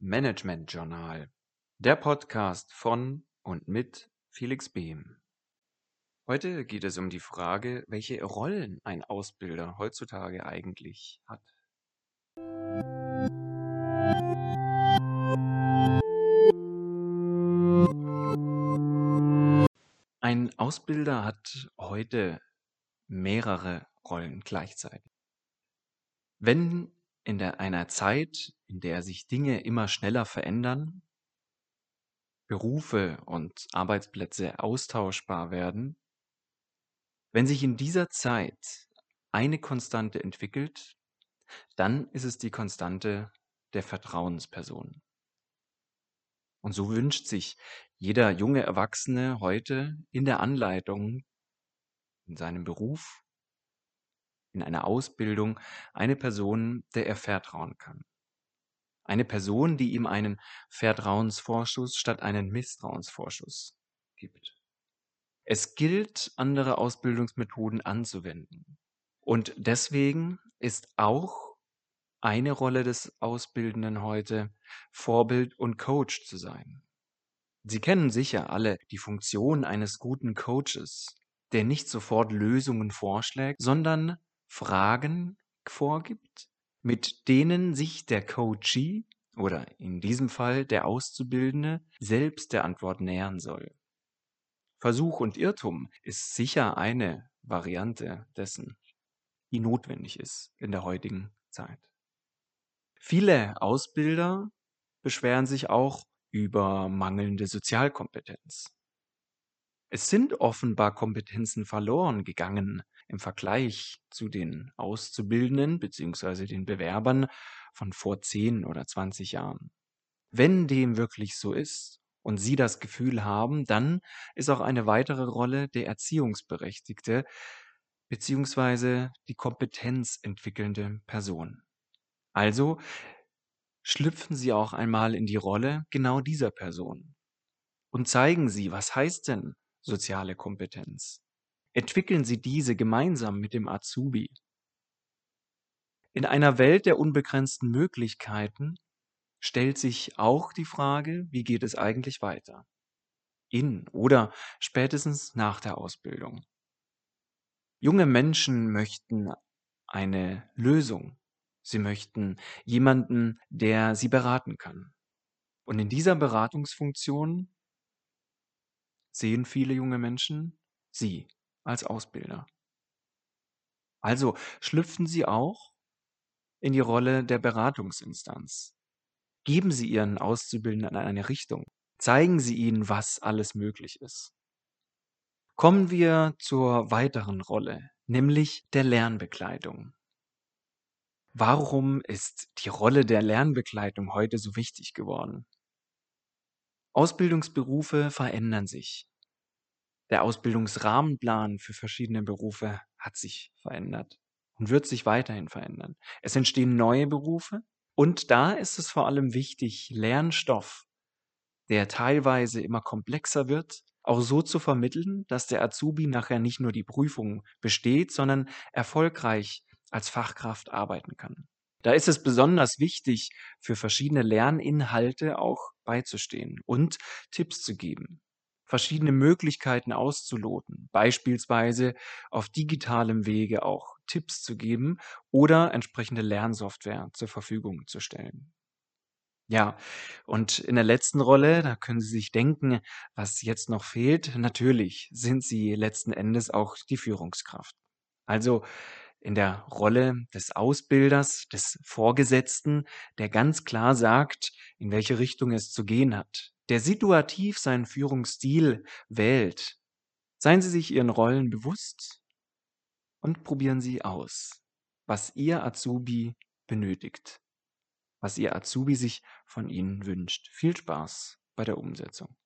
Management Journal, der Podcast von und mit Felix Behm. Heute geht es um die Frage, welche Rollen ein Ausbilder heutzutage eigentlich hat. Ein Ausbilder hat heute mehrere Rollen gleichzeitig. Wenn in der, einer Zeit, in der sich Dinge immer schneller verändern, Berufe und Arbeitsplätze austauschbar werden, wenn sich in dieser Zeit eine Konstante entwickelt, dann ist es die Konstante der Vertrauensperson. Und so wünscht sich jeder junge Erwachsene heute in der Anleitung, in seinem Beruf, in einer Ausbildung eine Person, der er vertrauen kann. Eine Person, die ihm einen Vertrauensvorschuss statt einen Misstrauensvorschuss gibt. Es gilt, andere Ausbildungsmethoden anzuwenden. Und deswegen ist auch eine Rolle des Ausbildenden heute, Vorbild und Coach zu sein. Sie kennen sicher alle die Funktion eines guten Coaches, der nicht sofort Lösungen vorschlägt, sondern Fragen vorgibt, mit denen sich der Coachee oder in diesem Fall der Auszubildende selbst der Antwort nähern soll. Versuch und Irrtum ist sicher eine Variante dessen, die notwendig ist in der heutigen Zeit. Viele Ausbilder beschweren sich auch über mangelnde Sozialkompetenz. Es sind offenbar Kompetenzen verloren gegangen im Vergleich zu den Auszubildenden bzw. den Bewerbern von vor 10 oder 20 Jahren. Wenn dem wirklich so ist und Sie das Gefühl haben, dann ist auch eine weitere Rolle der Erziehungsberechtigte bzw. die Kompetenz entwickelnde Person. Also schlüpfen Sie auch einmal in die Rolle genau dieser Person und zeigen Sie, was heißt denn soziale Kompetenz? Entwickeln Sie diese gemeinsam mit dem Azubi. In einer Welt der unbegrenzten Möglichkeiten stellt sich auch die Frage, wie geht es eigentlich weiter? In oder spätestens nach der Ausbildung. Junge Menschen möchten eine Lösung. Sie möchten jemanden, der sie beraten kann. Und in dieser Beratungsfunktion sehen viele junge Menschen Sie als Ausbilder. Also schlüpfen Sie auch in die Rolle der Beratungsinstanz. Geben Sie Ihren Auszubildenden eine Richtung. Zeigen Sie ihnen, was alles möglich ist. Kommen wir zur weiteren Rolle, nämlich der Lernbegleitung. Warum ist die Rolle der Lernbegleitung heute so wichtig geworden? Ausbildungsberufe verändern sich. Der Ausbildungsrahmenplan für verschiedene Berufe hat sich verändert und wird sich weiterhin verändern. Es entstehen neue Berufe und da ist es vor allem wichtig, Lernstoff, der teilweise immer komplexer wird, auch so zu vermitteln, dass der Azubi nachher nicht nur die Prüfung besteht, sondern erfolgreich als Fachkraft arbeiten kann. Da ist es besonders wichtig, für verschiedene Lerninhalte auch beizustehen und Tipps zu geben verschiedene Möglichkeiten auszuloten, beispielsweise auf digitalem Wege auch Tipps zu geben oder entsprechende Lernsoftware zur Verfügung zu stellen. Ja, und in der letzten Rolle, da können Sie sich denken, was jetzt noch fehlt. Natürlich sind Sie letzten Endes auch die Führungskraft. Also in der Rolle des Ausbilders, des Vorgesetzten, der ganz klar sagt, in welche Richtung es zu gehen hat, der situativ seinen Führungsstil wählt. Seien Sie sich Ihren Rollen bewusst und probieren Sie aus, was Ihr Azubi benötigt, was Ihr Azubi sich von Ihnen wünscht. Viel Spaß bei der Umsetzung.